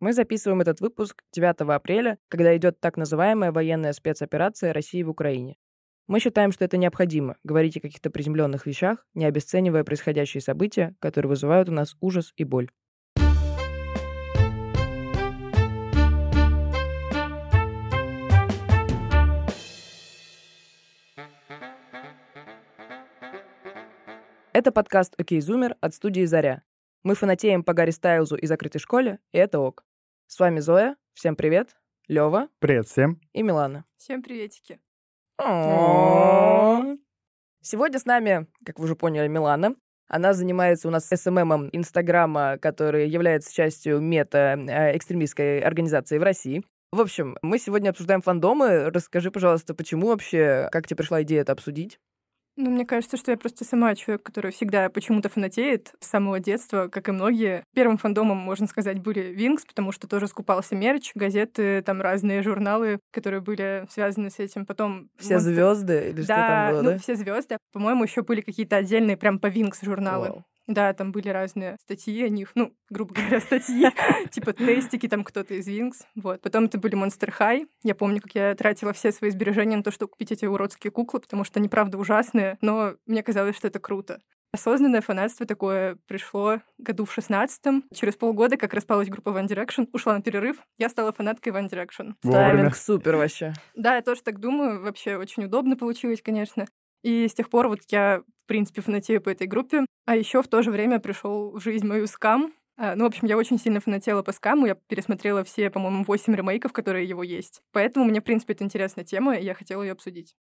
Мы записываем этот выпуск 9 апреля, когда идет так называемая военная спецоперация России в Украине. Мы считаем, что это необходимо — говорить о каких-то приземленных вещах, не обесценивая происходящие события, которые вызывают у нас ужас и боль. Это подкаст «Окей, Зумер» от студии «Заря». Мы фанатеем по Гарри Стайлзу и закрытой школе, и это ок. С вами Зоя. Всем привет. Лева. Привет всем. И Милана. Всем приветики. Сегодня с нами, как вы уже поняли, Милана. Она занимается у нас СММом Инстаграма, который является частью мета-экстремистской организации в России. В общем, мы сегодня обсуждаем фандомы. Расскажи, пожалуйста, почему вообще, как тебе пришла идея это обсудить? Ну, мне кажется, что я просто сама человек, который всегда почему-то фанатеет с самого детства, как и многие. Первым фандомом, можно сказать, были Винкс, потому что тоже скупался мерч, газеты, там разные журналы, которые были связаны с этим. Потом все Monster... звезды или да, что там было, ну, да? все звезды. По-моему, еще были какие-то отдельные прям по Винкс журналы. Wow. Да, там были разные статьи о них, ну, грубо говоря, статьи, типа тестики, там кто-то из Винкс, вот. Потом это были Monster High. Я помню, как я тратила все свои сбережения на то, чтобы купить эти уродские куклы, потому что они, правда, ужасные, но мне казалось, что это круто. Осознанное фанатство такое пришло году в шестнадцатом. Через полгода, как распалась группа One Direction, ушла на перерыв, я стала фанаткой One Direction. Тайминг супер вообще. Да, я тоже так думаю. Вообще очень удобно получилось, конечно. И с тех пор вот я, в принципе, фанатею по этой группе. А еще в то же время пришел в жизнь мою скам. А, ну, в общем, я очень сильно фанатела по скаму. Я пересмотрела все, по-моему, 8 ремейков, которые его есть. Поэтому мне, в принципе, это интересная тема, и я хотела ее обсудить.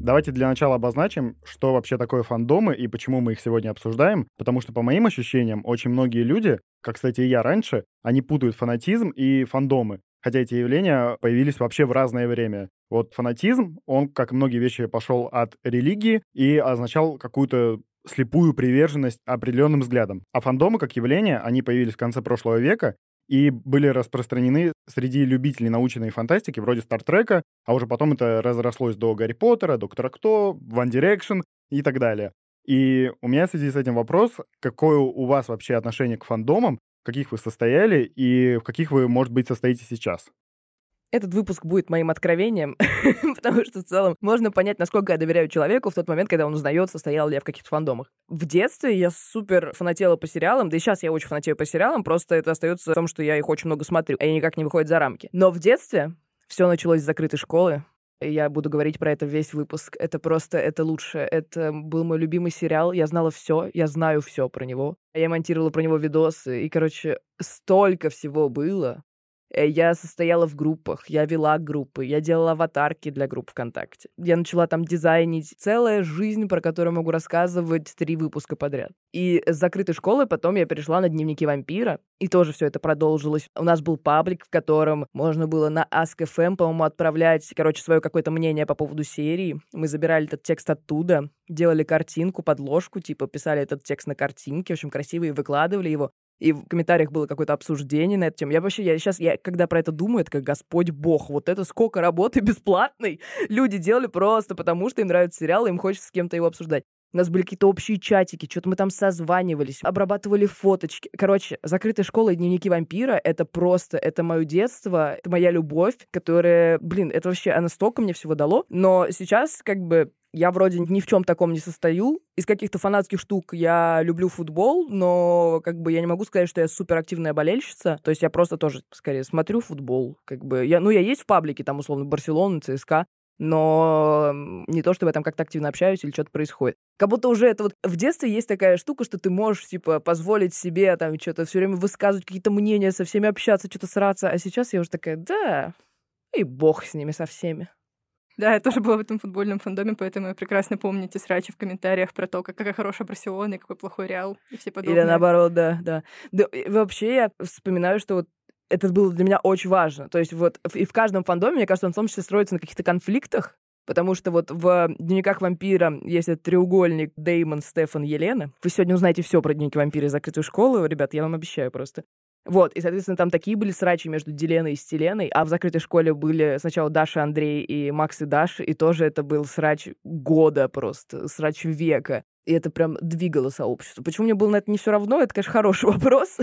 Давайте для начала обозначим, что вообще такое фандомы и почему мы их сегодня обсуждаем, потому что, по моим ощущениям, очень многие люди, как, кстати, и я раньше, они путают фанатизм и фандомы хотя эти явления появились вообще в разное время. Вот фанатизм, он, как многие вещи, пошел от религии и означал какую-то слепую приверженность определенным взглядам. А фандомы, как явление, они появились в конце прошлого века и были распространены среди любителей научной фантастики, вроде Стартрека, а уже потом это разрослось до Гарри Поттера, Доктора Кто, One Direction и так далее. И у меня в связи с этим вопрос, какое у вас вообще отношение к фандомам, каких вы состояли и в каких вы, может быть, состоите сейчас? Этот выпуск будет моим откровением, потому что в целом можно понять, насколько я доверяю человеку в тот момент, когда он узнает, состоял ли я в каких-то фандомах. В детстве я супер фанатела по сериалам, да и сейчас я очень фанатею по сериалам, просто это остается в том, что я их очень много смотрю, и они никак не выходят за рамки. Но в детстве все началось с закрытой школы, я буду говорить про это весь выпуск. Это просто, это лучше. Это был мой любимый сериал. Я знала все, я знаю все про него. Я монтировала про него видосы. И, короче, столько всего было. Э, я состояла в группах, я вела группы, я делала аватарки для групп ВКонтакте. Я начала там дизайнить. Целая жизнь, про которую могу рассказывать три выпуска подряд. И с закрытой школы потом я перешла на дневники вампира, и тоже все это продолжилось. У нас был паблик, в котором можно было на Ask.fm, по-моему, отправлять, короче, свое какое-то мнение по поводу серии. Мы забирали этот текст оттуда, делали картинку, подложку, типа писали этот текст на картинке, в общем, красиво, и выкладывали его и в комментариях было какое-то обсуждение на эту тему. Я вообще, я сейчас, я когда про это думаю, это как Господь Бог. Вот это сколько работы бесплатной люди делали просто потому, что им нравится сериал, и им хочется с кем-то его обсуждать. У нас были какие-то общие чатики, что-то мы там созванивались, обрабатывали фоточки. Короче, закрытая школа и дневники вампира — это просто, это мое детство, это моя любовь, которая, блин, это вообще, она столько мне всего дало. Но сейчас, как бы, я вроде ни в чем таком не состою. Из каких-то фанатских штук я люблю футбол, но как бы я не могу сказать, что я суперактивная болельщица. То есть я просто тоже, скорее, смотрю футбол. Как бы я, ну, я есть в паблике, там, условно, Барселона, ЦСКА, но не то, чтобы я там как-то активно общаюсь или что-то происходит. Как будто уже это вот в детстве есть такая штука, что ты можешь, типа, позволить себе там что-то все время высказывать какие-то мнения, со всеми общаться, что-то сраться, а сейчас я уже такая, да, и бог с ними со всеми. Да, я тоже была в этом футбольном фандоме, поэтому я прекрасно помню эти срачи в комментариях про то, какая хорошая Барселона и какой плохой Реал и все подобное. Или наоборот, да, да. да вообще я вспоминаю, что вот это было для меня очень важно. То есть вот и в каждом фандоме, мне кажется, он в том числе строится на каких-то конфликтах, Потому что вот в «Дневниках вампира» есть этот треугольник Деймон, Стефан, Елена. Вы сегодня узнаете все про «Дневники вампира» и закрытую школу, ребят, я вам обещаю просто. Вот, и, соответственно, там такие были срачи между Деленой и Стеленой, а в закрытой школе были сначала Даша, Андрей и Макс и Даша, и тоже это был срач года просто, срач века. И это прям двигало сообщество. Почему мне было на это не все равно, это, конечно, хороший вопрос.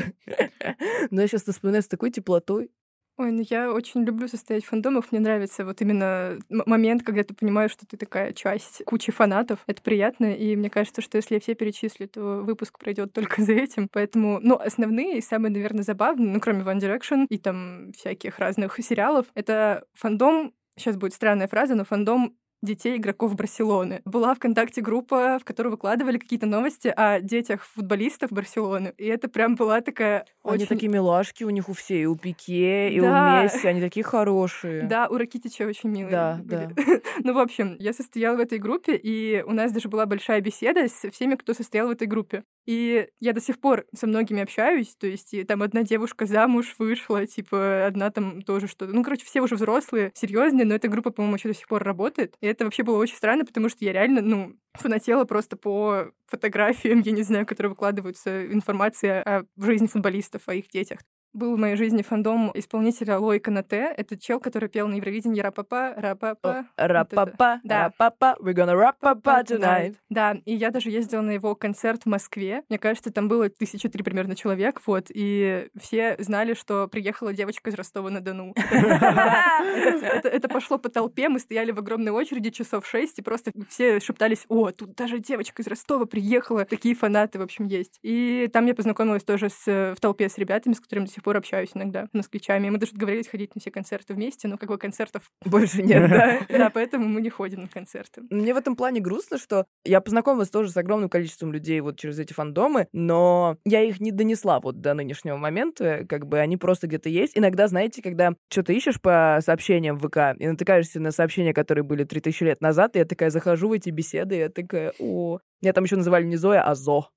Но я сейчас вспоминаю с такой теплотой. Ой, ну я очень люблю состоять в фандомах. Мне нравится вот именно момент, когда ты понимаешь, что ты такая часть кучи фанатов. Это приятно, и мне кажется, что если я все перечислю, то выпуск пройдет только за этим. Поэтому, ну, основные и самые, наверное, забавные, ну, кроме One Direction и там всяких разных сериалов, это фандом Сейчас будет странная фраза, но фандом детей игроков Барселоны. Была ВКонтакте группа, в которой выкладывали какие-то новости о детях футболистов Барселоны. И это прям была такая Они очень... такие милашки у них у всей, и у Пике, и Да. у Месси, они такие хорошие. Да, у Ракитича очень милые Да, были. да. ну, в общем, я состояла в этой группе, и у нас даже была большая беседа с всеми, кто состоял в этой группе. И я до сих пор со многими общаюсь, то есть и там одна девушка замуж вышла, типа одна там тоже что-то. Ну, короче, все уже взрослые, серьезные, но эта группа, по-моему, еще до сих пор работает. И это вообще было очень странно, потому что я реально, ну, фанатела просто по фотографиям, я не знаю, которые выкладываются, информация о жизни футболистов, о их детях. Был в моей жизни фандом исполнителя Лои Канате. Это чел, который пел на Евровидении «Ра-па-па, ра-па-па». Ра-па-па, ра-па-па, we're gonna rap-па-па tonight. Да, и я даже ездила на его концерт в Москве. Мне кажется, там было тысяча три примерно человек, вот, и все знали, что приехала девочка из Ростова-на-Дону. Это- пошло по толпе, мы стояли в огромной очереди часов шесть, и просто все шептались, о, тут даже девочка из Ростова приехала. Такие фанаты, в общем, есть. И там я познакомилась тоже с, в толпе с ребятами, с которыми до сих пор общаюсь иногда, москвичами. И мы даже договорились ходить на все концерты вместе, но как бы концертов... Больше нет, да. Да, поэтому мы не ходим на концерты. Мне в этом плане грустно, что я познакомилась тоже с огромным количеством людей вот через эти фандомы, но я их не донесла вот до нынешнего момента, как бы они просто где-то есть. Иногда, знаете, когда что-то ищешь по сообщениям в ВК и натыкаешься на сообщения, которые были 3000 лет назад, и я такая захожу в эти беседы, и я такая, о... Меня там еще называли не Зоя, а Зо.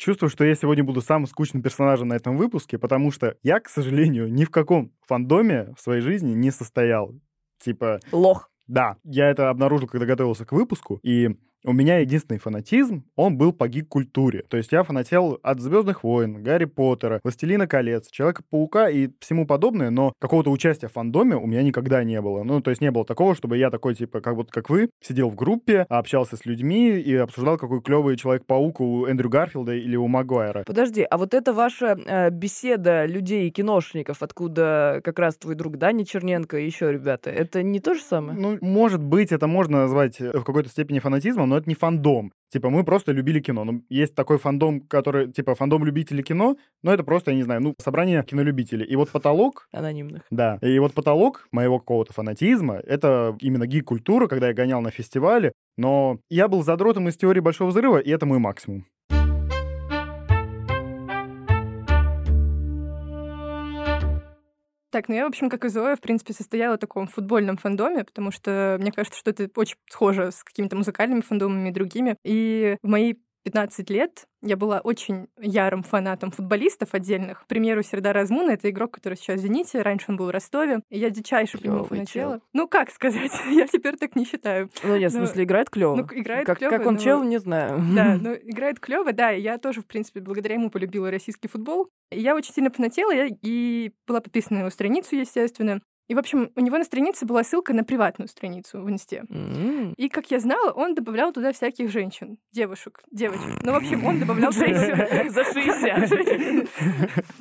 Чувствую, что я сегодня буду самым скучным персонажем на этом выпуске, потому что я, к сожалению, ни в каком фандоме в своей жизни не состоял. Типа, Лох. да, я это обнаружил, когда готовился к выпуску, и у меня единственный фанатизм, он был по гик-культуре. То есть я фанател от «Звездных войн», «Гарри Поттера», «Властелина колец», «Человека-паука» и всему подобное, но какого-то участия в фандоме у меня никогда не было. Ну, то есть не было такого, чтобы я такой, типа, как вот как вы, сидел в группе, общался с людьми и обсуждал, какой клевый Человек-паук у Эндрю Гарфилда или у Магуайра. Подожди, а вот это ваша э, беседа людей и киношников, откуда как раз твой друг Даня Черненко и еще ребята, это не то же самое? Ну, может быть, это можно назвать э, в какой-то степени фанатизмом, но это не фандом. Типа, мы просто любили кино. Ну, есть такой фандом, который, типа, фандом любителей кино, но это просто, я не знаю, ну, собрание кинолюбителей. И вот потолок, Анонимных. да, и вот потолок моего какого-то фанатизма, это именно гик-культура, когда я гонял на фестивале, но я был задротом из теории Большого Взрыва, и это мой максимум. Так, ну я, в общем, как и Зоя, в принципе, состояла в таком футбольном фандоме, потому что мне кажется, что это очень схоже с какими-то музыкальными фандомами и другими. И в мои 15 лет я была очень ярым фанатом футболистов отдельных. К примеру, Сердар Азмуна — это игрок, который сейчас в «Зените», раньше он был в Ростове, и я дичайше по нему фанатела. Ну, как сказать? я теперь так не считаю. Ну, нет, в Ну, смысле, играет клево. ну, играет как, клёво, как он но- чел, не знаю. Да, но играет клево, да. и Я тоже, в принципе, благодаря ему полюбила российский футбол. И Я очень сильно фанатела я- и была подписана на его страницу, естественно. И, в общем, у него на странице была ссылка на приватную страницу в Инсте. М. И, как я знала, он добавлял туда всяких женщин, девушек, девочек. Ну, в общем, он добавлял женщин. За 60.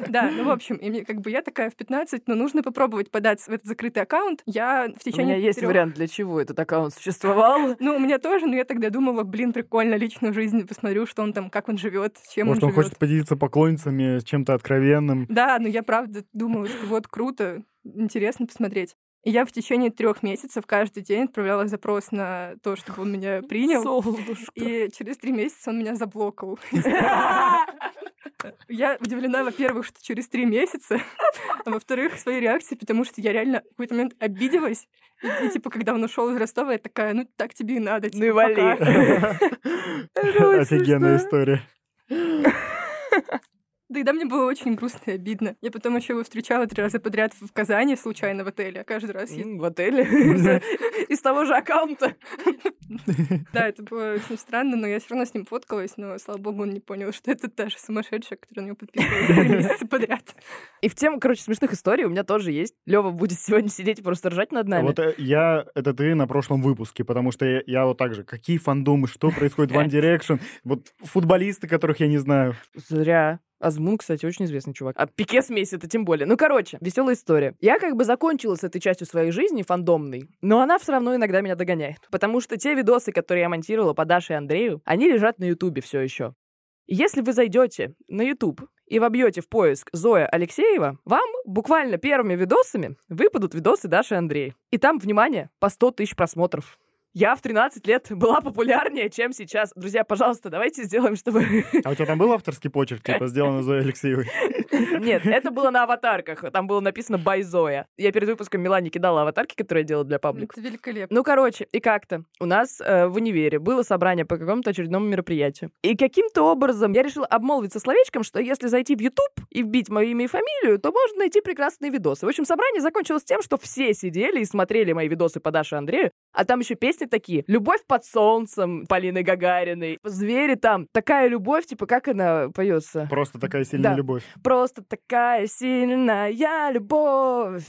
Да, ну, в общем, и мне, как бы я такая в 15, но нужно попробовать податься в этот закрытый аккаунт. Я в У течение меня есть вариант, для чего этот аккаунт существовал. Ну, у меня тоже, но я тогда думала, блин, прикольно, личную жизнь посмотрю, что он там, как он живет, чем Может, он он живет. хочет поделиться поклонницами с чем-то откровенным. Да, но я правда думала, что вот круто, интересно посмотреть. И я в течение трех месяцев каждый день отправляла запрос на то, чтобы он меня принял. Солнышко. И через три месяца он меня заблокал. Я удивлена, во-первых, что через три месяца, а во-вторых, своей реакции, потому что я реально в какой-то момент обиделась. И, и, типа, когда он ушел из Ростова, я такая, ну так тебе и надо. Ну и типа, вали. пока». очень История. Тогда мне было очень грустно и обидно. Я потом еще его встречала три раза подряд в Казани, случайно в отеле. Каждый раз я В отеле. Из того же аккаунта. Да, это было очень странно, но я все равно с ним фоткалась, но, слава богу, он не понял, что это та же сумасшедшая, которая на него подписывалась три месяца подряд. И в тему, короче, смешных историй у меня тоже есть. Лева будет сегодня сидеть и просто ржать над нами. Вот э, я, это ты на прошлом выпуске, потому что я, я вот так же, какие фандомы, что происходит в One Direction, вот футболисты, которых я не знаю. Зря. Азмун, кстати, очень известный чувак. А Пике с Месси это тем более. Ну, короче, веселая история. Я как бы закончила с этой частью своей жизни, фандомной, но она все равно иногда меня догоняет. Потому что те видосы, которые я монтировала по Даше и Андрею, они лежат на Ютубе все еще. Если вы зайдете на YouTube и вобьете в поиск Зоя Алексеева, вам буквально первыми видосами выпадут видосы Даши и Андрея. И там, внимание, по 100 тысяч просмотров. Я в 13 лет была популярнее, чем сейчас. Друзья, пожалуйста, давайте сделаем, чтобы... А у тебя там был авторский почерк, типа, сделано Зоей Алексеевой? Нет, это было на аватарках. Там было написано «By Зоя». Я перед выпуском Милане кидала аватарки, которые я делала для паблика. Это великолепно. Ну, короче, и как-то у нас э, в универе было собрание по какому-то очередному мероприятию. И каким-то образом я решила обмолвиться словечком, что если зайти в YouTube и вбить мое имя и фамилию, то можно найти прекрасные видосы. В общем, собрание закончилось тем, что все сидели и смотрели мои видосы по Даше Андрею, а там еще песни такие. «Любовь под солнцем» Полины Гагариной. «Звери» там. Такая любовь, типа, как она поется? Просто такая сильная Да. любовь. Просто такая сильная любовь,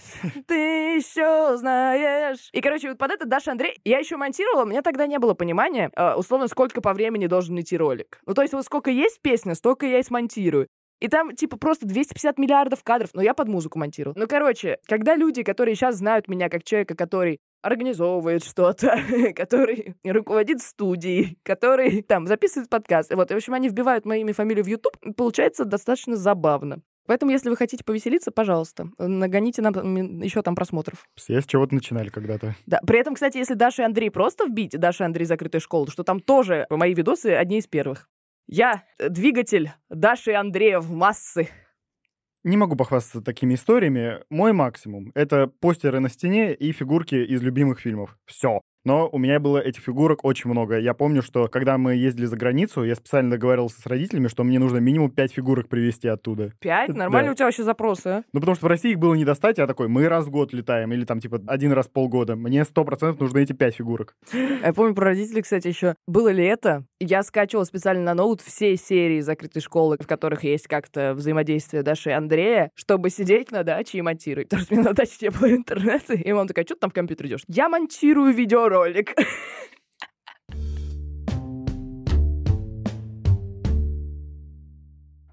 ты еще знаешь. И, короче, вот под это Даша Андрей, я еще монтировала, у меня тогда не было понимания, э, условно, сколько по времени должен идти ролик. Ну, то есть вот сколько есть песня, столько я и смонтирую. И там, типа, просто 250 миллиардов кадров, но я под музыку монтирую. Ну, короче, когда люди, которые сейчас знают меня как человека, который организовывает что-то, который руководит студией, который там записывает подкаст. Вот, и, в общем, они вбивают мое имя и фамилию в YouTube. Получается достаточно забавно. Поэтому, если вы хотите повеселиться, пожалуйста, нагоните нам еще там просмотров. Все с чего-то начинали когда-то. Да. При этом, кстати, если Даша и Андрей просто вбить, Даша и Андрей закрытая школа, что там тоже мои видосы одни из первых. Я э, двигатель Даши и Андрея в массы. Не могу похвастаться такими историями. Мой максимум — это постеры на стене и фигурки из любимых фильмов. Все. Но у меня было этих фигурок очень много. Я помню, что когда мы ездили за границу, я специально договаривался с родителями, что мне нужно минимум 5 фигурок привезти оттуда. Пять? Да. Нормально у тебя вообще запросы, а? Ну, потому что в России их было не достать, я такой, мы раз в год летаем, или там, типа, один раз в полгода. Мне сто процентов нужны эти пять фигурок. Я помню про родителей, кстати, еще. Было ли это? Я скачивала специально на ноут все серии закрытой школы, в которых есть как-то взаимодействие Даши и Андрея, чтобы сидеть на даче и монтировать. Потому что у меня на даче не было интернета. И мама такая, что ты там в компьютер идешь? Я монтирую видеоролик.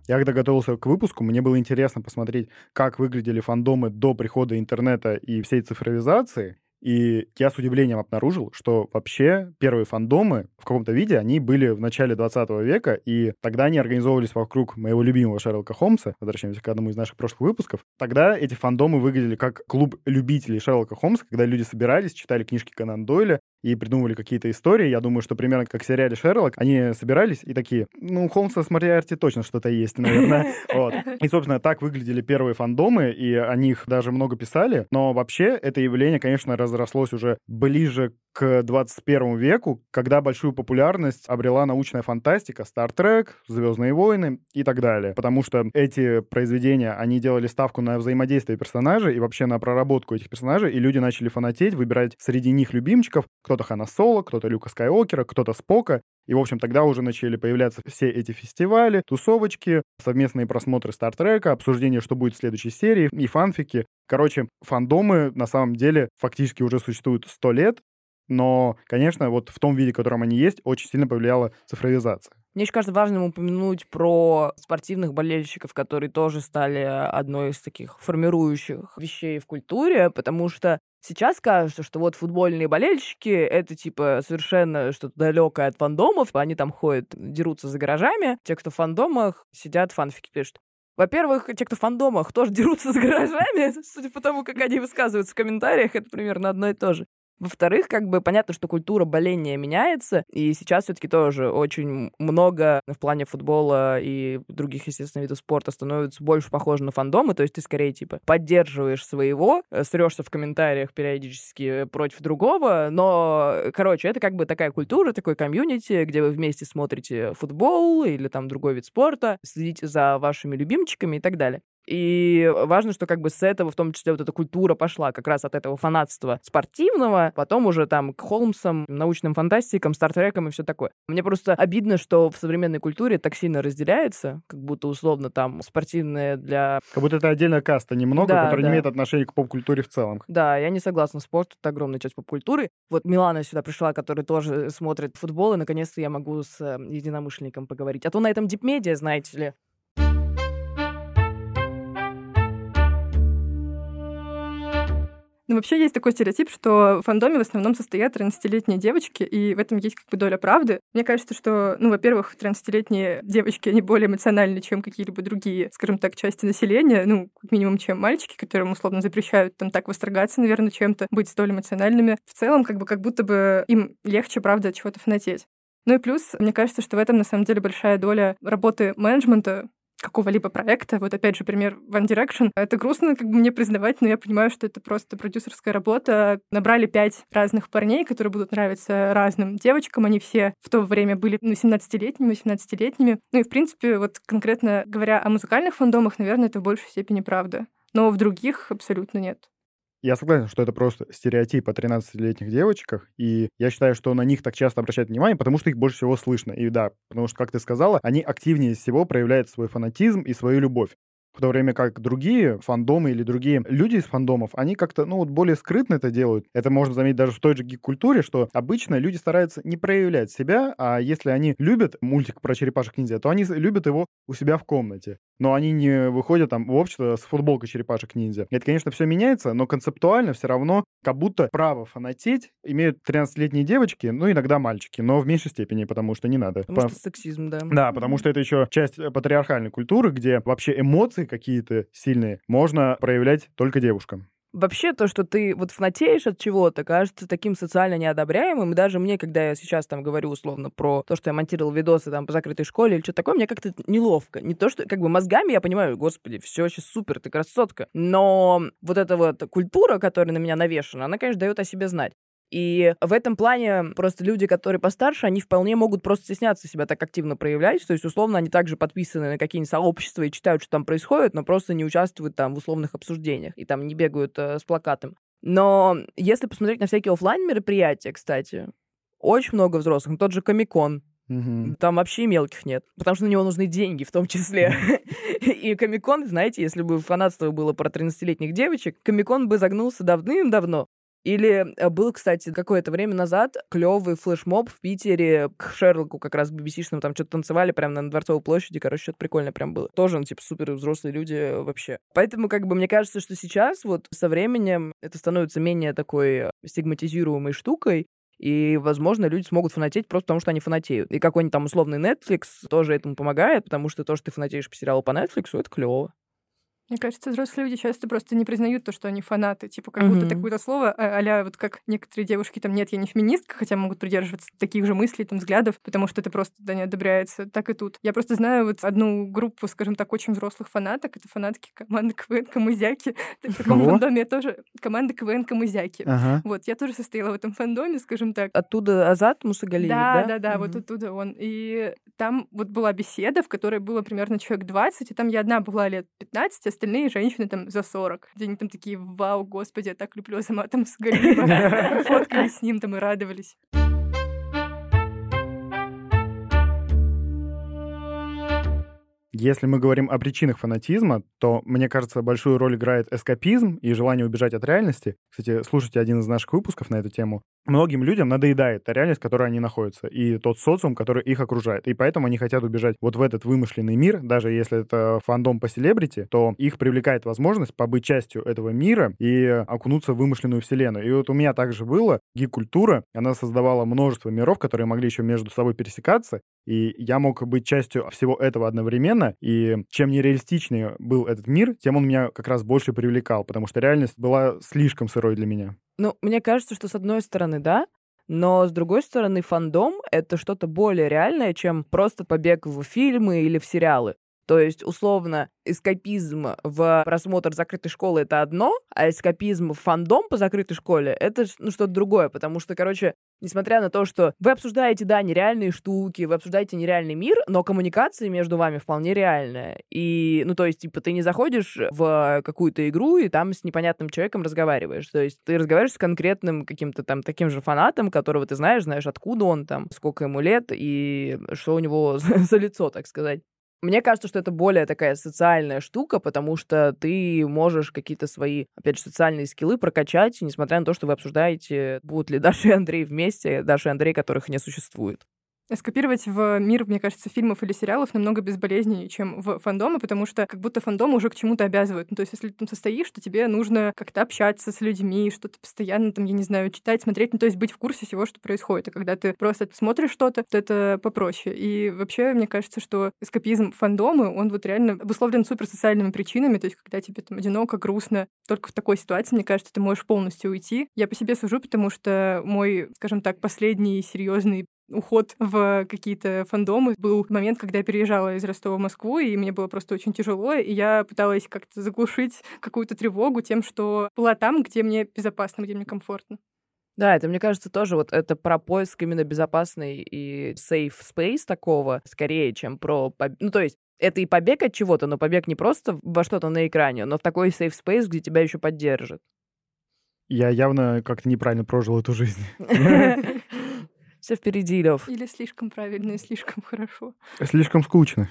Я когда готовился к выпуску, мне было интересно посмотреть, как выглядели фандомы до прихода интернета и всей цифровизации. И я с удивлением обнаружил, что вообще первые фандомы в каком-то виде, они были в начале 20 века, и тогда они организовывались вокруг моего любимого Шерлока Холмса, возвращаемся к одному из наших прошлых выпусков. Тогда эти фандомы выглядели как клуб любителей Шерлока Холмса, когда люди собирались, читали книжки Конан Дойля и придумывали какие-то истории. Я думаю, что примерно как в сериале Шерлок, они собирались и такие, ну, Холмса с Мориарти точно что-то есть, наверное. Вот. И, собственно, так выглядели первые фандомы, и о них даже много писали. Но вообще это явление, конечно, разрослось уже ближе к 21 веку, когда большую популярность обрела научная фантастика, Star Trek, Звездные войны и так далее. Потому что эти произведения, они делали ставку на взаимодействие персонажей и вообще на проработку этих персонажей, и люди начали фанатеть, выбирать среди них любимчиков. Кто-то Хана Соло, кто-то Люка Скайокера, кто-то Спока. И, в общем, тогда уже начали появляться все эти фестивали, тусовочки, совместные просмотры Стартрека, обсуждение, что будет в следующей серии, и фанфики. Короче, фандомы на самом деле фактически уже существуют сто лет, но, конечно, вот в том виде, в котором они есть, очень сильно повлияла цифровизация. Мне еще кажется важным упомянуть про спортивных болельщиков, которые тоже стали одной из таких формирующих вещей в культуре, потому что Сейчас кажется, что вот футбольные болельщики — это, типа, совершенно что-то далекое от фандомов. Они там ходят, дерутся за гаражами. Те, кто в фандомах, сидят, фанфики пишут. Во-первых, те, кто в фандомах, тоже дерутся за гаражами. Судя по тому, как они высказываются в комментариях, это примерно одно и то же. Во-вторых, как бы понятно, что культура боления меняется, и сейчас все-таки тоже очень много в плане футбола и других, естественно, видов спорта становится больше похоже на фандомы, то есть ты скорее, типа, поддерживаешь своего, срешься в комментариях периодически против другого, но, короче, это как бы такая культура, такой комьюнити, где вы вместе смотрите футбол или там другой вид спорта, следите за вашими любимчиками и так далее. И важно, что как бы с этого в том числе вот эта культура пошла как раз от этого фанатства спортивного, потом уже там к Холмсам, научным фантастикам, стартрекам и все такое. Мне просто обидно, что в современной культуре так сильно разделяется, как будто условно там спортивное для... Как будто это отдельная каста немного, Да, которая да. не имеет отношения к поп-культуре в целом. Да, я не согласна. Спорт — это огромная часть поп-культуры. Вот Милана сюда пришла, которая тоже смотрит футбол, и наконец-то я могу с э, единомышленником поговорить. А то на этом дипмедиа, знаете ли, вообще есть такой стереотип, что в фандоме в основном состоят 13-летние девочки, и в этом есть как бы доля правды. Мне кажется, что, ну, во-первых, 13-летние девочки, они более эмоциональны, чем какие-либо другие, скажем так, части населения, ну, как минимум, чем мальчики, которым условно запрещают там так восторгаться, наверное, чем-то, быть столь эмоциональными. В целом, как бы как будто бы им легче, правда, от чего-то фанатеть. Ну и плюс, мне кажется, что в этом на самом деле большая доля работы менеджмента, какого-либо проекта. Вот опять же пример One Direction. Это грустно как бы мне признавать, но я понимаю, что это просто продюсерская работа. Набрали пять разных парней, которые будут нравиться разным девочкам. Они все в то время были ну, 17-летними, 18-летними. Ну и, в принципе, вот конкретно говоря о музыкальных фандомах, наверное, это в большей степени правда. Но в других абсолютно нет. Я согласен, что это просто стереотип о 13-летних девочках, и я считаю, что на них так часто обращают внимание, потому что их больше всего слышно. И да, потому что, как ты сказала, они активнее всего проявляют свой фанатизм и свою любовь. В то время как другие фандомы или другие люди из фандомов, они как-то, ну, вот более скрытно это делают. Это можно заметить даже в той же гик-культуре, что обычно люди стараются не проявлять себя, а если они любят мультик про черепашек-ниндзя, то они любят его у себя в комнате. Но они не выходят там в общество с футболкой черепашек-ниндзя. Это, конечно, все меняется, но концептуально все равно как будто право фанатеть имеют 13-летние девочки, ну, иногда мальчики, но в меньшей степени, потому что не надо. потому По- что сексизм, да. да, потому что это еще часть э, патриархальной культуры, где вообще эмоции какие-то сильные можно проявлять только девушкам. Вообще, то, что ты вот фанатеешь от чего-то, кажется таким социально неодобряемым. И даже мне, когда я сейчас там говорю условно про то, что я монтировал видосы там по закрытой школе или что-то такое, мне как-то неловко. Не то, что как бы мозгами я понимаю, господи, все сейчас супер, ты красотка. Но вот эта вот культура, которая на меня навешена, она, конечно, дает о себе знать. И в этом плане просто люди, которые постарше, они вполне могут просто стесняться себя так активно проявлять. То есть, условно, они также подписаны на какие-нибудь сообщества и читают, что там происходит, но просто не участвуют там в условных обсуждениях и там не бегают э, с плакатом. Но если посмотреть на всякие оффлайн мероприятия, кстати, очень много взрослых. Ну, Тот же Комикон. Мгм. Там вообще мелких нет, потому что на него нужны деньги в том числе. И Комикон, знаете, если бы фанатство было про 13-летних девочек, Комикон бы загнулся давным-давно. Или э, был, кстати, какое-то время назад клевый флешмоб в Питере к Шерлоку как раз BBC-шному, там что-то танцевали прямо на Дворцовой площади, короче, что-то прикольное прям было. Тоже, ну, типа, супер взрослые люди э, вообще. Поэтому, как бы, мне кажется, что сейчас вот со временем это становится менее такой стигматизируемой штукой, и, возможно, люди смогут фанатеть просто потому, что они фанатеют. И какой-нибудь там условный Netflix тоже этому помогает, потому что то, что ты фанатеешь по сериалу по Netflix, это клево. Мне кажется, взрослые люди часто просто не признают то, что они фанаты. Типа, как будто Мгм. такое слово, а- вот как некоторые девушки там, нет, я не феминистка, хотя могут придерживаться таких же мыслей, там, взглядов, потому что это просто да, не одобряется. Так и тут. Я просто знаю вот одну группу, скажем так, очень взрослых фанаток. Это фанатки команды КВН Камызяки. В таком Кого? фандоме я тоже... Команда КВН Камызяки. Ага. Вот, я тоже состояла в этом фандоме, скажем так. Оттуда Азат Мусагалиев, Да, да? да, да, вот оттуда он. И там вот была беседа, в которой было примерно человек 20, и там я одна была лет 15, остальные женщины там за 40. Где они там такие, вау, господи, я так люблю Азамата Мусагалиева. Фоткались с ним там и радовались. Если мы говорим о причинах фанатизма, то, мне кажется, большую роль играет эскапизм и желание убежать от реальности. Кстати, слушайте один из наших выпусков на эту тему. Многим людям надоедает та реальность, в которой они находятся, и тот социум, который их окружает. И поэтому они хотят убежать вот в этот вымышленный мир, даже если это фандом по селебрити, то их привлекает возможность побыть частью этого мира и окунуться в вымышленную вселенную. И вот у меня также было гик-культура, она создавала множество миров, которые могли еще между собой пересекаться, и я мог быть частью всего этого одновременно, и чем нереалистичнее был этот мир, тем он меня как раз больше привлекал, потому что реальность была слишком сырой для меня. Ну, мне кажется, что с одной стороны, да, но с другой стороны, фандом — это что-то более реальное, чем просто побег в фильмы или в сериалы. То есть, условно, эскапизм в просмотр закрытой школы — это одно, а эскапизм в фандом по закрытой школе — это ну, что-то другое, потому что, короче, несмотря на то, что вы обсуждаете, да, нереальные штуки, вы обсуждаете нереальный мир, но коммуникация между вами вполне реальная. И, ну, то есть, типа, ты не заходишь в какую-то игру и там с непонятным человеком разговариваешь. То есть ты разговариваешь с конкретным каким-то там таким же фанатом, которого ты знаешь, знаешь, откуда он там, сколько ему лет и что у него за лицо, так сказать. Мне кажется, что это более такая социальная штука, потому что ты можешь какие-то свои, опять же, социальные скиллы прокачать, несмотря на то, что вы обсуждаете, будут ли Даша и Андрей вместе, Даша и Андрей, которых не существует. Эскапировать в мир, мне кажется, фильмов или сериалов намного безболезнее, чем в фандомы, потому что как будто фандомы уже к чему-то обязывают. Ну, то есть, если ты там состоишь, то тебе нужно как-то общаться с людьми, что-то постоянно там, я не знаю, читать, смотреть, ну, то есть быть в курсе всего, что происходит. А когда ты просто смотришь что-то, то это попроще. И вообще, мне кажется, что эскапизм фандомы, он вот реально обусловлен суперсоциальными причинами, то есть, когда тебе там одиноко, грустно, только в такой ситуации, мне кажется, ты можешь полностью уйти. Я по себе сужу, потому что мой, скажем так, последний серьезный уход в какие-то фандомы. Был момент, когда я переезжала из Ростова в Москву, и мне было просто очень тяжело, и я пыталась как-то заглушить какую-то тревогу тем, что была там, где мне безопасно, где мне комфортно. Да, это, мне кажется, тоже вот это про поиск именно безопасный и safe space такого, скорее, чем про... Ну, то есть это и побег от чего-то, но побег не просто во что-то на экране, но в такой safe space, где тебя еще поддержат. Я явно как-то неправильно прожил эту жизнь. Все впереди, Лев. Или слишком правильно и слишком хорошо. Слишком скучно.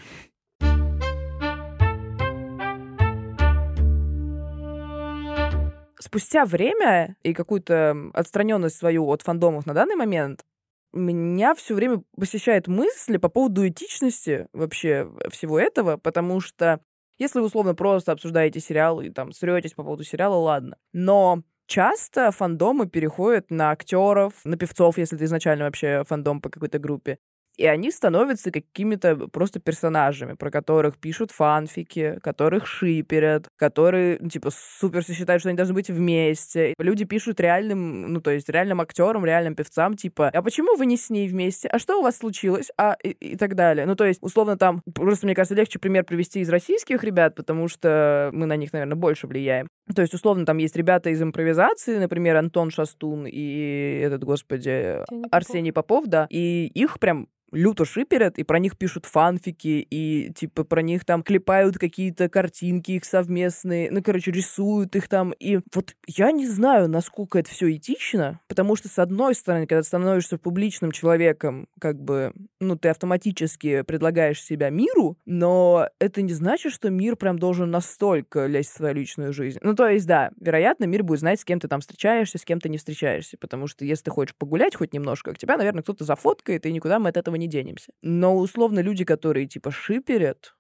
Спустя время и какую-то отстраненность свою от фандомов на данный момент, меня все время посещает мысли по поводу этичности вообще всего этого, потому что если вы условно просто обсуждаете сериал и там сретесь по поводу сериала, ладно. Но Часто фандомы переходят на актеров, на певцов, если ты изначально вообще фандом по какой-то группе и они становятся какими-то просто персонажами, про которых пишут фанфики, которых шиперят, которые, ну, типа, супер считают, что они должны быть вместе. Люди пишут реальным, ну, то есть реальным актерам, реальным певцам, типа, а почему вы не с ней вместе? А что у вас случилось? А и, и так далее. Ну, то есть, условно, там, просто, мне кажется, легче пример привести из российских ребят, потому что мы на них, наверное, больше влияем. То есть, условно, там есть ребята из импровизации, например, Антон Шастун и этот, господи, Арсений Попов, Арсений Попов да, и их прям люто шиперят, и про них пишут фанфики, и, типа, про них там клепают какие-то картинки их совместные, ну, короче, рисуют их там. И вот я не знаю, насколько это все этично, потому что, с одной стороны, когда ты становишься публичным человеком, как бы, ну, ты автоматически предлагаешь себя миру, но это не значит, что мир прям должен настолько лезть в свою личную жизнь. Ну, то есть, да, вероятно, мир будет знать, с кем ты там встречаешься, с кем ты не встречаешься, потому что если ты хочешь погулять хоть немножко, к тебя, наверное, кто-то зафоткает, и никуда мы от этого не денемся. Но условно люди, которые типа шиперят,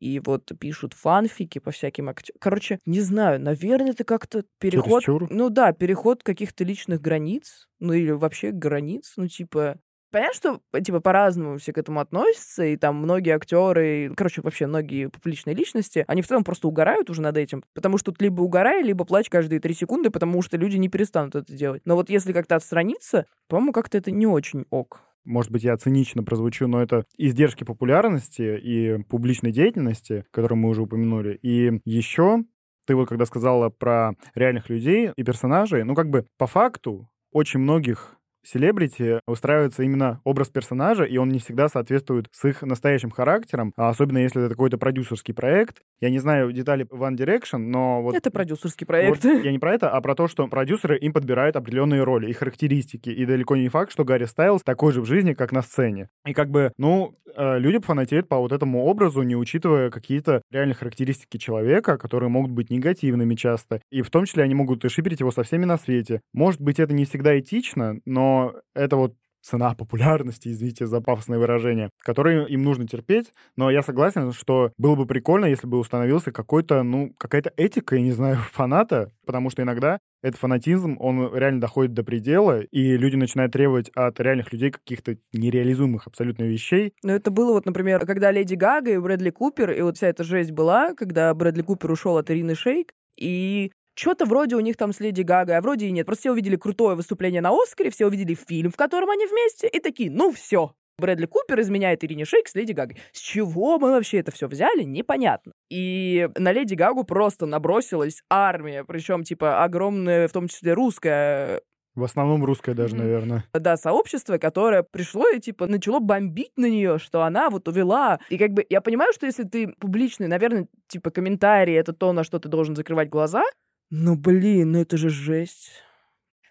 и вот пишут фанфики по всяким актерам. Короче, не знаю, наверное, это как-то переход... Чересчур? Ну да, переход каких-то личных границ, ну или вообще границ, ну типа... Понятно, что типа по-разному все к этому относятся, и там многие актеры, короче, вообще многие публичные личности, они в целом просто угорают уже над этим, потому что тут либо угорай, либо плачь каждые три секунды, потому что люди не перестанут это делать. Но вот если как-то отстраниться, по-моему, как-то это не очень ок может быть, я цинично прозвучу, но это издержки популярности и публичной деятельности, которую мы уже упомянули. И еще ты вот когда сказала про реальных людей и персонажей, ну как бы по факту очень многих селебрити устраивается именно образ персонажа, и он не всегда соответствует с их настоящим характером, а особенно если это какой-то продюсерский проект. Я не знаю детали One Direction, но вот... Это продюсерский проект. Вот, я не про это, а про то, что продюсеры им подбирают определенные роли и характеристики, и далеко не факт, что Гарри Стайлз такой же в жизни, как на сцене. И как бы, ну, э, люди фанатеют по вот этому образу, не учитывая какие-то реальные характеристики человека, которые могут быть негативными часто. И в том числе они могут и шиперить его со всеми на свете. Может быть, это не всегда этично, но это вот цена популярности, извините за пафосное выражение, которые им нужно терпеть. Но я согласен, что было бы прикольно, если бы установился какой-то, ну, какая-то этика, я не знаю, фаната, потому что иногда этот фанатизм, он реально доходит до предела, и люди начинают требовать от реальных людей каких-то нереализуемых абсолютно вещей. Ну, это было вот, например, когда Леди Гага и Брэдли Купер, и вот вся эта жесть была, когда Брэдли Купер ушел от Ирины Шейк, и что-то вроде у них там с Леди Гагой, а вроде и нет. Просто все увидели крутое выступление на Оскаре, все увидели фильм, в котором они вместе, и такие, ну все, Брэдли Купер изменяет Ирине Шейк с Леди Гагой. С чего мы вообще это все взяли, непонятно. И на Леди Гагу просто набросилась армия, причем, типа, огромная, в том числе русская в основном русская даже, наверное. Да, сообщество, которое пришло и, типа, начало бомбить на нее, что она вот увела. И как бы я понимаю, что если ты публичный, наверное, типа, комментарии — это то, на что ты должен закрывать глаза. Но, блин, ну это же жесть.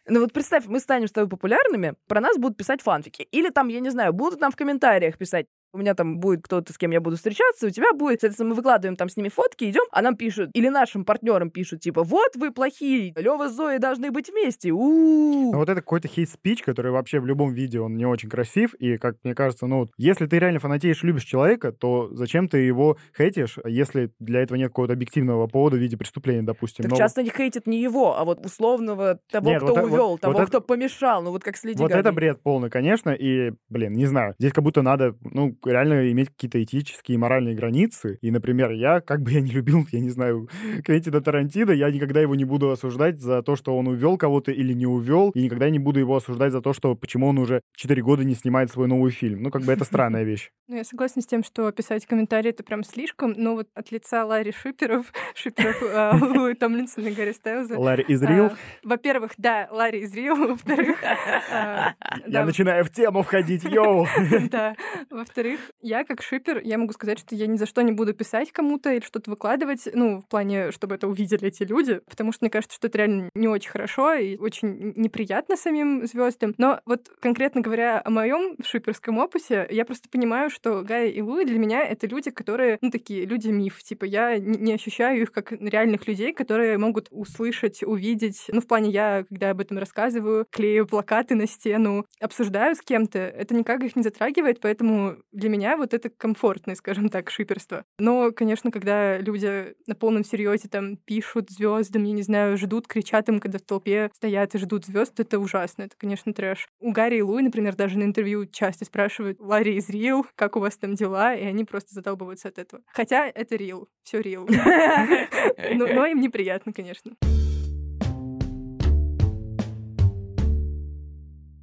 Ну вот представь, мы станем с тобой популярными, про нас будут писать фанфики. Или там, я не знаю, будут нам в комментариях писать у меня там будет кто-то, с кем я буду встречаться, у тебя будет, соответственно, мы выкладываем там с ними фотки, идем, а нам пишут, или нашим партнерам пишут, типа, вот вы плохие, Лева с Зоей должны быть вместе, у ну, Вот это какой-то хейт-спич, который вообще в любом видео, он не очень красив, и, как мне кажется, ну, если ты реально фанатеешь, любишь человека, то зачем ты его хейтишь, если для этого нет какого-то объективного повода в виде преступления, допустим. Так Но... часто не хейтят не его, а вот условного того, нет, кто вот, увел, вот, того, вот кто это... помешал, ну вот как следи Вот это бред полный, конечно, и, блин, не знаю, здесь как будто надо, ну, реально иметь какие-то этические и моральные границы. И, например, я, как бы я не любил, я не знаю, Квентина Тарантино, я никогда его не буду осуждать за то, что он увел кого-то или не увел, и никогда не буду его осуждать за то, что почему он уже 4 года не снимает свой новый фильм. Ну, как бы это странная вещь. Ну, я согласна с тем, что писать комментарии — это прям слишком, но вот от лица Ларри Шиперов, Шиперов а, Луи Томлинсона и Гарри Стайлза... Ларри из Рил? Во-первых, да, Ларри из Рил, во-вторых... А, я начинаю в тему входить, йоу! Да. Во-вторых, я как шипер, я могу сказать, что я ни за что не буду писать кому-то или что-то выкладывать, ну, в плане, чтобы это увидели эти люди, потому что мне кажется, что это реально не очень хорошо и очень неприятно самим звездам. Но вот конкретно говоря о моем шиперском опусе, я просто понимаю, что Гая и Луи для меня это люди, которые, ну, такие люди-миф. Типа я не ощущаю их как реальных людей, которые могут услышать, увидеть. Ну, в плане я, когда об этом рассказываю, клею плакаты на стену, обсуждаю с кем-то, это никак их не затрагивает, поэтому для меня вот это комфортное, скажем так, шиперство. Но, конечно, когда люди на полном серьезе там пишут звездам, я не знаю, ждут, кричат им, когда в толпе стоят и ждут звезд, это ужасно. Это, конечно, трэш. У Гарри и Луи, например, даже на интервью часто спрашивают, Ларри из Рил, как у вас там дела? И они просто задолбываются от этого. Хотя это Рил, все Рил. Но им неприятно, конечно.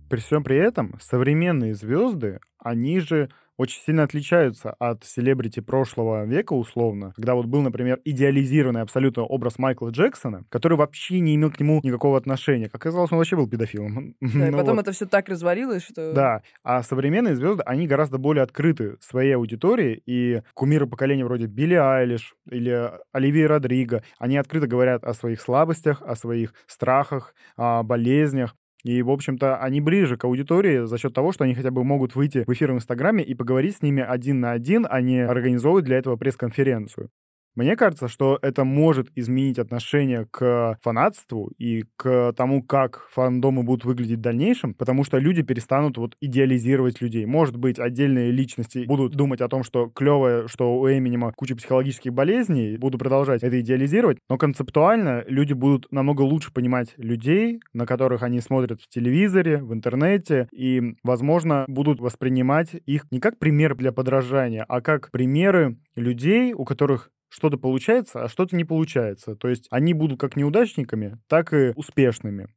При всем при этом современные звезды, они же очень сильно отличаются от селебрити прошлого века, условно, когда вот был, например, идеализированный абсолютно образ Майкла Джексона, который вообще не имел к нему никакого отношения. Как оказалось, он вообще был педофилом. Да, и ну потом вот. это все так развалилось, что... Да, а современные звезды, они гораздо более открыты своей аудитории, и кумиры поколения вроде Билли Айлиш или Оливии Родриго, они открыто говорят о своих слабостях, о своих страхах, о болезнях, и, в общем-то, они ближе к аудитории за счет того, что они хотя бы могут выйти в эфир в Инстаграме и поговорить с ними один на один, а не организовывать для этого пресс-конференцию. Мне кажется, что это может изменить отношение к фанатству и к тому, как фандомы будут выглядеть в дальнейшем, потому что люди перестанут вот идеализировать людей. Может быть, отдельные личности будут думать о том, что клевое, что у Эминема куча психологических болезней, буду продолжать это идеализировать, но концептуально люди будут намного лучше понимать людей, на которых они смотрят в телевизоре, в интернете, и, возможно, будут воспринимать их не как пример для подражания, а как примеры людей, у которых что-то получается, а что-то не получается. То есть они будут как неудачниками, так и успешными.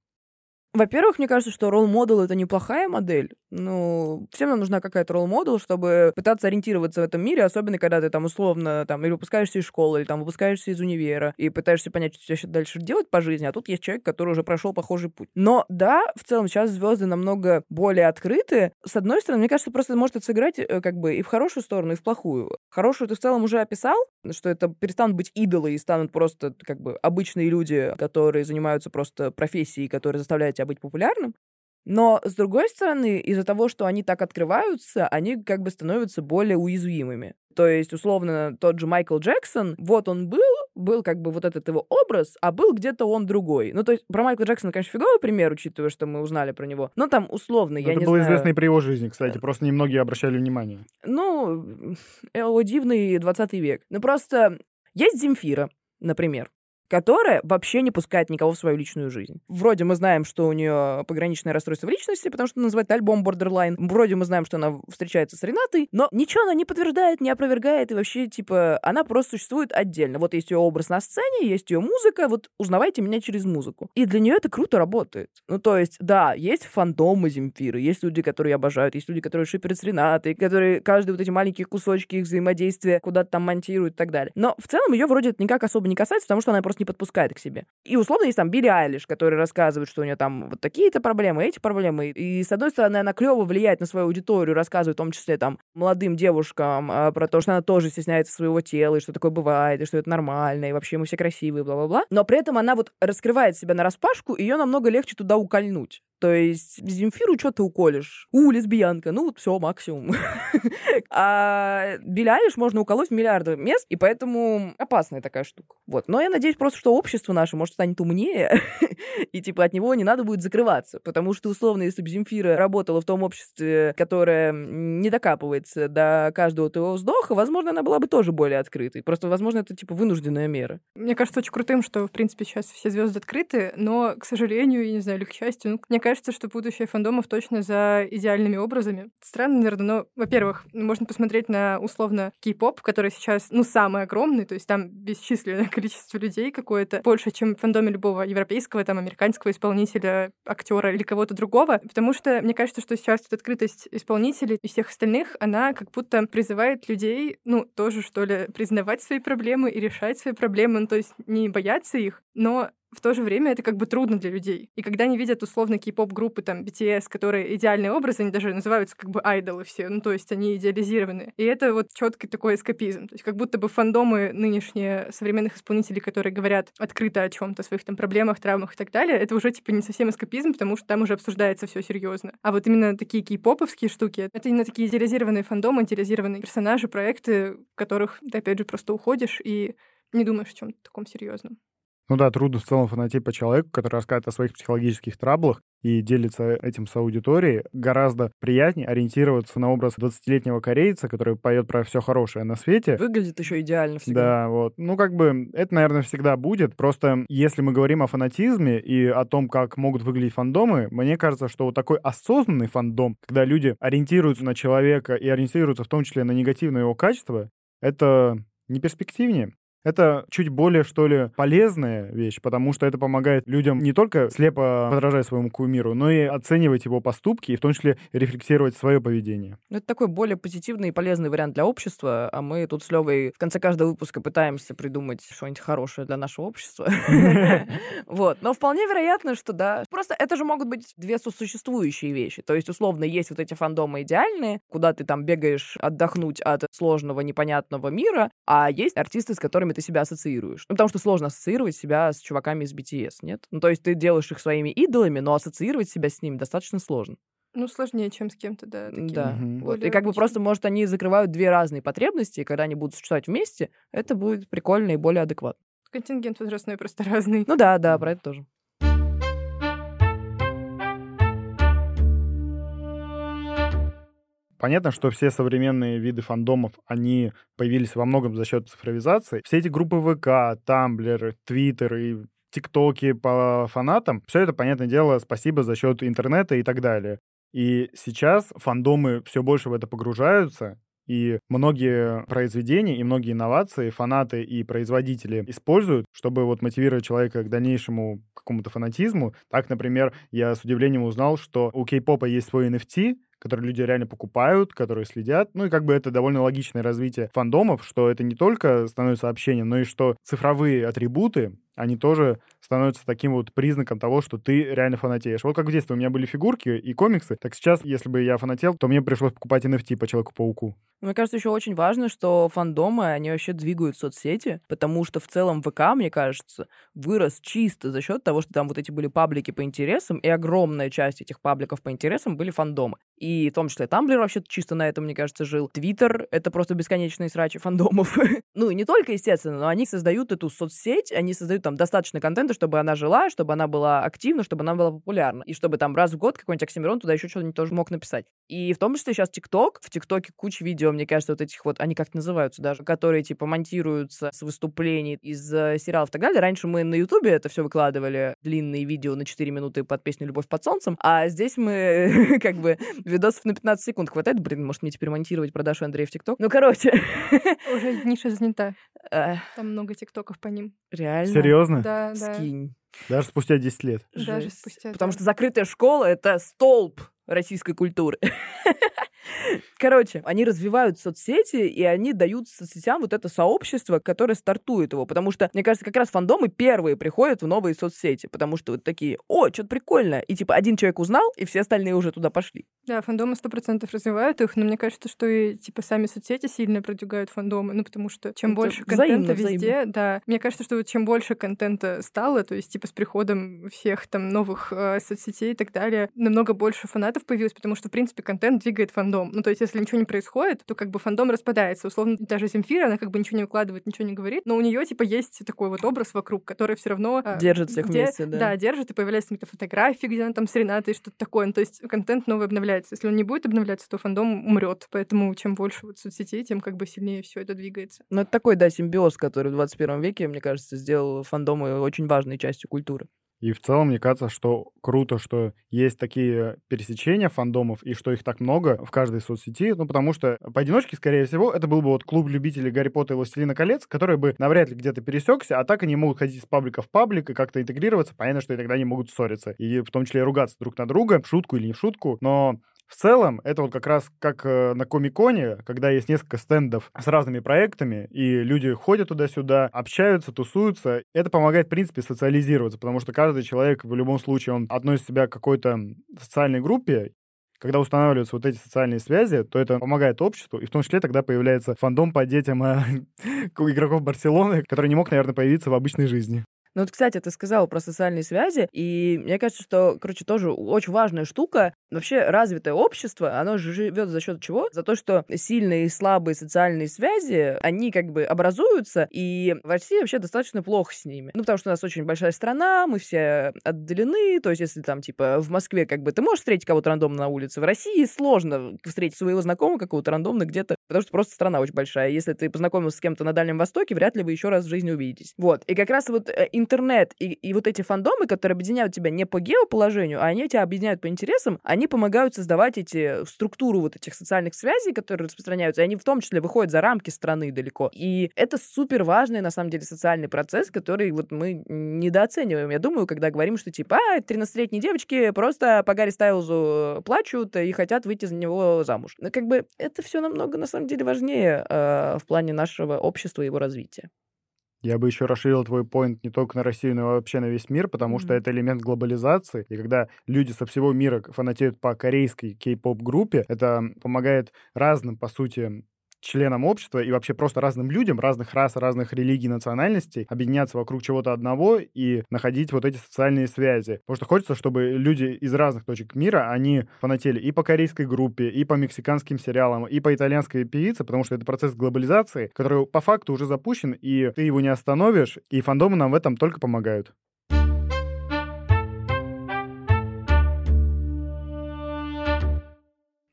Во-первых, мне кажется, что ролл-модел — это неплохая модель. Ну, всем нам нужна какая-то ролл-модел, чтобы пытаться ориентироваться в этом мире, особенно когда ты там условно там или выпускаешься из школы, или там выпускаешься из универа, и пытаешься понять, что тебе дальше делать по жизни, а тут есть человек, который уже прошел похожий путь. Но да, в целом сейчас звезды намного более открыты. С одной стороны, мне кажется, просто может это сыграть э, как бы и в хорошую сторону, и в плохую. Хорошую ты в целом уже описал, что это перестанут быть идолы и станут просто как бы обычные люди, которые занимаются просто профессией, которые заставляют тебя быть популярным. Но, с другой стороны, из-за того, что они так открываются, они как бы становятся более уязвимыми. То есть, условно, тот же Майкл Джексон, вот он был, был как бы вот этот его образ, а был где-то он другой. Ну, то есть, про Майкла Джексона, конечно, фиговый пример, учитывая, что мы узнали про него. Но там, условно, я это не знаю... Было известно и при его жизни, кстати, просто немногие обращали внимание. Ну, о, дивный 20 век. Ну, просто есть Земфира, например которая вообще не пускает никого в свою личную жизнь. Вроде мы знаем, что у нее пограничное расстройство в личности, потому что называет альбом Borderline. Вроде мы знаем, что она встречается с Ренатой, но ничего она не подтверждает, не опровергает, и вообще, типа, она просто существует отдельно. Вот есть ее образ на сцене, есть ее музыка, вот узнавайте меня через музыку. И для нее это круто работает. Ну, то есть, да, есть фантомы Земфиры, есть люди, которые обожают, есть люди, которые шиперят с Ренатой, которые каждый вот эти маленькие кусочки их взаимодействия куда-то там монтируют и так далее. Но в целом ее вроде это никак особо не касается, потому что она просто не подпускает к себе. И условно есть там Билли Айлиш, который рассказывает, что у нее там вот такие-то проблемы, эти проблемы. И с одной стороны, она клево влияет на свою аудиторию, рассказывает в том числе там молодым девушкам а, про то, что она тоже стесняется своего тела, и что такое бывает, и что это нормально, и вообще мы все красивые, бла-бла-бла. Но при этом она вот раскрывает себя на распашку, и ее намного легче туда укольнуть. То есть Земфиру что ты уколешь? У, лесбиянка. Ну вот все, максимум. А Беляиш можно уколоть в миллиарды мест, и поэтому опасная такая штука. Вот. Но я надеюсь просто, что общество наше, может, станет умнее, и типа от него не надо будет закрываться. Потому что, условно, если бы Земфира работала в том обществе, которое не докапывается до каждого твоего вздоха, возможно, она была бы тоже более открытой. Просто, возможно, это типа вынужденная мера. Мне кажется очень крутым, что, в принципе, сейчас все звезды открыты, но, к сожалению, я не знаю, или к счастью, ну, мне кажется, кажется, что будущее фандомов точно за идеальными образами. Странно, наверное, но, во-первых, можно посмотреть на, условно, кей-поп, который сейчас, ну, самый огромный, то есть там бесчисленное количество людей какое-то, больше, чем в фандоме любого европейского, там, американского исполнителя, актера или кого-то другого, потому что мне кажется, что сейчас эта открытость исполнителей и всех остальных, она как будто призывает людей, ну, тоже, что ли, признавать свои проблемы и решать свои проблемы, ну, то есть не бояться их, но в то же время это как бы трудно для людей. И когда они видят условно кей-поп-группы, там, BTS, которые идеальные образы, они даже называются как бы айдолы все, ну, то есть они идеализированы. И это вот четкий такой эскапизм. То есть как будто бы фандомы нынешние современных исполнителей, которые говорят открыто о чем то своих там проблемах, травмах и так далее, это уже типа не совсем эскапизм, потому что там уже обсуждается все серьезно. А вот именно такие кей-поповские штуки, это именно такие идеализированные фандомы, идеализированные персонажи, проекты, в которых ты опять же просто уходишь и не думаешь о чем-то таком серьезном. Ну да, трудно в целом фанатеть по человеку, который рассказывает о своих психологических траблах и делится этим с аудиторией. Гораздо приятнее ориентироваться на образ 20-летнего корейца, который поет про все хорошее на свете. Выглядит еще идеально всегда. Да, вот. Ну, как бы, это, наверное, всегда будет. Просто если мы говорим о фанатизме и о том, как могут выглядеть фандомы, мне кажется, что вот такой осознанный фандом, когда люди ориентируются на человека и ориентируются в том числе на негативное его качество, это не перспективнее. Это чуть более, что ли, полезная вещь, потому что это помогает людям не только слепо подражать своему кумиру, но и оценивать его поступки и в том числе рефлексировать свое поведение. Ну, это такой более позитивный и полезный вариант для общества, а мы тут с Левой в конце каждого выпуска пытаемся придумать что-нибудь хорошее для нашего общества. Вот. Но вполне вероятно, что да. Просто это же могут быть две сосуществующие вещи. То есть, условно, есть вот эти фандомы идеальные, куда ты там бегаешь отдохнуть от сложного, непонятного мира, а есть артисты, с которыми ты себя ассоциируешь. Ну, потому что сложно ассоциировать себя с чуваками из BTS, нет? Ну, то есть ты делаешь их своими идолами, но ассоциировать себя с ними достаточно сложно. Ну, сложнее, чем с кем-то, да. Таким да. Вот. И как бы просто, может, они закрывают две разные потребности, и когда они будут существовать вместе, это будет прикольно и более адекватно. Контингент возрастной просто разный. Ну да, да, про это тоже. Понятно, что все современные виды фандомов, они появились во многом за счет цифровизации. Все эти группы ВК, Тамблер, Твиттер и ТикТоки по фанатам, все это, понятное дело, спасибо за счет интернета и так далее. И сейчас фандомы все больше в это погружаются, и многие произведения и многие инновации фанаты и производители используют, чтобы вот мотивировать человека к дальнейшему какому-то фанатизму. Так, например, я с удивлением узнал, что у кей-попа есть свой NFT, которые люди реально покупают, которые следят. Ну и как бы это довольно логичное развитие фандомов, что это не только становится общением, но и что цифровые атрибуты, они тоже становятся таким вот признаком того, что ты реально фанатеешь. Вот как в детстве у меня были фигурки и комиксы, так сейчас, если бы я фанател, то мне пришлось покупать NFT по Человеку-пауку. Мне кажется, еще очень важно, что фандомы, они вообще двигают соцсети, потому что в целом ВК, мне кажется, вырос чисто за счет того, что там вот эти были паблики по интересам, и огромная часть этих пабликов по интересам были фандомы. И в том числе Тамблер вообще чисто на этом, мне кажется, жил. Твиттер — это просто бесконечные срачи фандомов. ну и не только, естественно, но они создают эту соцсеть, они создают там достаточно контента, чтобы она жила, чтобы она была активна, чтобы она была популярна. И чтобы там раз в год какой-нибудь Оксимирон туда еще что-нибудь тоже мог написать. И в том числе сейчас ТикТок. В ТикТоке куча видео, мне кажется, вот этих вот, они как называются даже, которые типа монтируются с выступлений из э, сериалов и так далее. Раньше мы на Ютубе это все выкладывали, длинные видео на 4 минуты под песню «Любовь под солнцем», а здесь мы как бы видосов на 15 секунд хватает. Блин, может мне теперь монтировать продажу Андрея в ТикТок? Ну, короче. Уже ниша занята. Там много тиктоков по ним. Реально? Серьезно? Да, да. Скинь. Даже спустя 10 лет. Даже спустя. Потому что закрытая школа — это столб российской культуры. Короче, они развивают соцсети, и они дают соцсетям вот это сообщество, которое стартует его. Потому что, мне кажется, как раз фандомы первые приходят в новые соцсети, потому что вот такие, о, что-то прикольное. И типа один человек узнал, и все остальные уже туда пошли. Да, фандомы сто процентов развивают их, но мне кажется, что и типа сами соцсети сильно продвигают фандомы, ну потому что чем это больше контента взаимно, везде, взаимно. да, мне кажется, что вот чем больше контента стало, то есть типа с приходом всех там новых э, соцсетей и так далее, намного больше фанатов появилось, потому что в принципе контент двигает фандом. Ну то есть если ничего не происходит, то как бы фандом распадается. Условно, даже Земфира, она как бы ничего не выкладывает, ничего не говорит, но у нее типа есть такой вот образ вокруг, который все равно... Э, держит всех где, вместе, да. Да, держит, и появляются какие-то фотографии, где она там с Ренатой, что-то такое. Ну, то есть контент новый обновляется. Если он не будет обновляться, то фандом умрет. Поэтому чем больше вот соцсетей, тем как бы сильнее все это двигается. Ну, это такой, да, симбиоз, который в 21 веке, мне кажется, сделал фандомы очень важной частью культуры. И в целом, мне кажется, что круто, что есть такие пересечения фандомов, и что их так много в каждой соцсети, ну, потому что поодиночке, скорее всего, это был бы вот клуб любителей Гарри Поттера и Властелина колец, который бы навряд ли где-то пересекся, а так они могут ходить с паблика в паблик и как-то интегрироваться. Понятно, что и тогда они могут ссориться. И в том числе ругаться друг на друга, в шутку или не в шутку, но в целом, это вот как раз как э, на Комиконе, когда есть несколько стендов с разными проектами, и люди ходят туда-сюда, общаются, тусуются. Это помогает, в принципе, социализироваться, потому что каждый человек в любом случае, он относит себя к какой-то социальной группе, когда устанавливаются вот эти социальные связи, то это помогает обществу, и в том числе тогда появляется фандом по детям э, игроков Барселоны, который не мог, наверное, появиться в обычной жизни. Ну вот, кстати, ты сказала про социальные связи, и мне кажется, что, короче, тоже очень важная штука. Вообще развитое общество, оно живет за счет чего? За то, что сильные и слабые социальные связи, они как бы образуются, и в России вообще достаточно плохо с ними. Ну, потому что у нас очень большая страна, мы все отдалены, то есть если там, типа, в Москве как бы ты можешь встретить кого-то рандомно на улице, в России сложно встретить своего знакомого какого-то рандомно где-то, потому что просто страна очень большая. Если ты познакомился с кем-то на Дальнем Востоке, вряд ли вы еще раз в жизни увидитесь. Вот. И как раз вот э, интернет и, и вот эти фандомы, которые объединяют тебя не по геоположению, а они тебя объединяют по интересам, они помогают создавать эти структуру вот этих социальных связей, которые распространяются, и они в том числе выходят за рамки страны далеко. И это супер важный, на самом деле, социальный процесс, который вот мы недооцениваем. Я думаю, когда говорим, что типа, а, 13-летние девочки просто по Гарри Стайлзу плачут и хотят выйти за него замуж. Но как бы это все намного, на самом деле, важнее э, в плане нашего общества и его развития. Я бы еще расширил твой поинт не только на Россию, но и вообще на весь мир, потому mm-hmm. что это элемент глобализации. И когда люди со всего мира фанатеют по корейской кей-поп группе, это помогает разным, по сути, членам общества и вообще просто разным людям, разных рас, разных религий, национальностей объединяться вокруг чего-то одного и находить вот эти социальные связи. Потому что хочется, чтобы люди из разных точек мира, они фанатели и по корейской группе, и по мексиканским сериалам, и по итальянской певице, потому что это процесс глобализации, который по факту уже запущен, и ты его не остановишь, и фандомы нам в этом только помогают.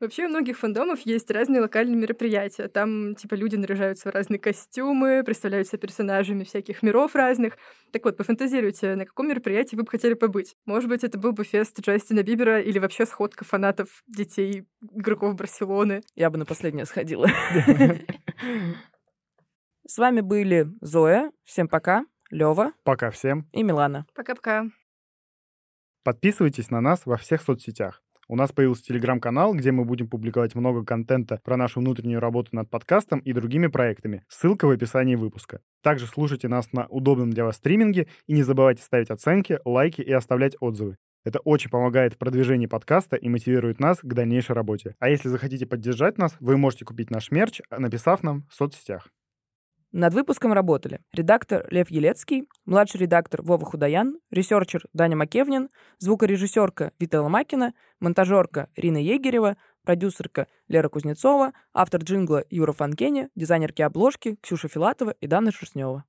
Вообще у многих фандомов есть разные локальные мероприятия. Там, типа, люди наряжаются в разные костюмы, представляются персонажами всяких миров разных. Так вот, пофантазируйте, на каком мероприятии вы бы хотели побыть? Может быть, это был бы фест Джастина Бибера или вообще сходка фанатов детей игроков Барселоны? Я бы на последнее сходила. С вами были Зоя. Всем пока. Лева. Пока всем. И Милана. Пока-пока. Подписывайтесь на нас во всех соцсетях. У нас появился телеграм-канал, где мы будем публиковать много контента про нашу внутреннюю работу над подкастом и другими проектами. Ссылка в описании выпуска. Также слушайте нас на удобном для вас стриминге и не забывайте ставить оценки, лайки и оставлять отзывы. Это очень помогает в продвижении подкаста и мотивирует нас к дальнейшей работе. А если захотите поддержать нас, вы можете купить наш мерч, написав нам в соцсетях. Над выпуском работали редактор Лев Елецкий, младший редактор Вова Худаян, ресерчер Даня Макевнин, звукорежиссерка Вита Ломакина, монтажерка Рина Егерева, продюсерка Лера Кузнецова, автор джингла Юра Фанкени, дизайнерки обложки Ксюша Филатова и Дана Шерстнева.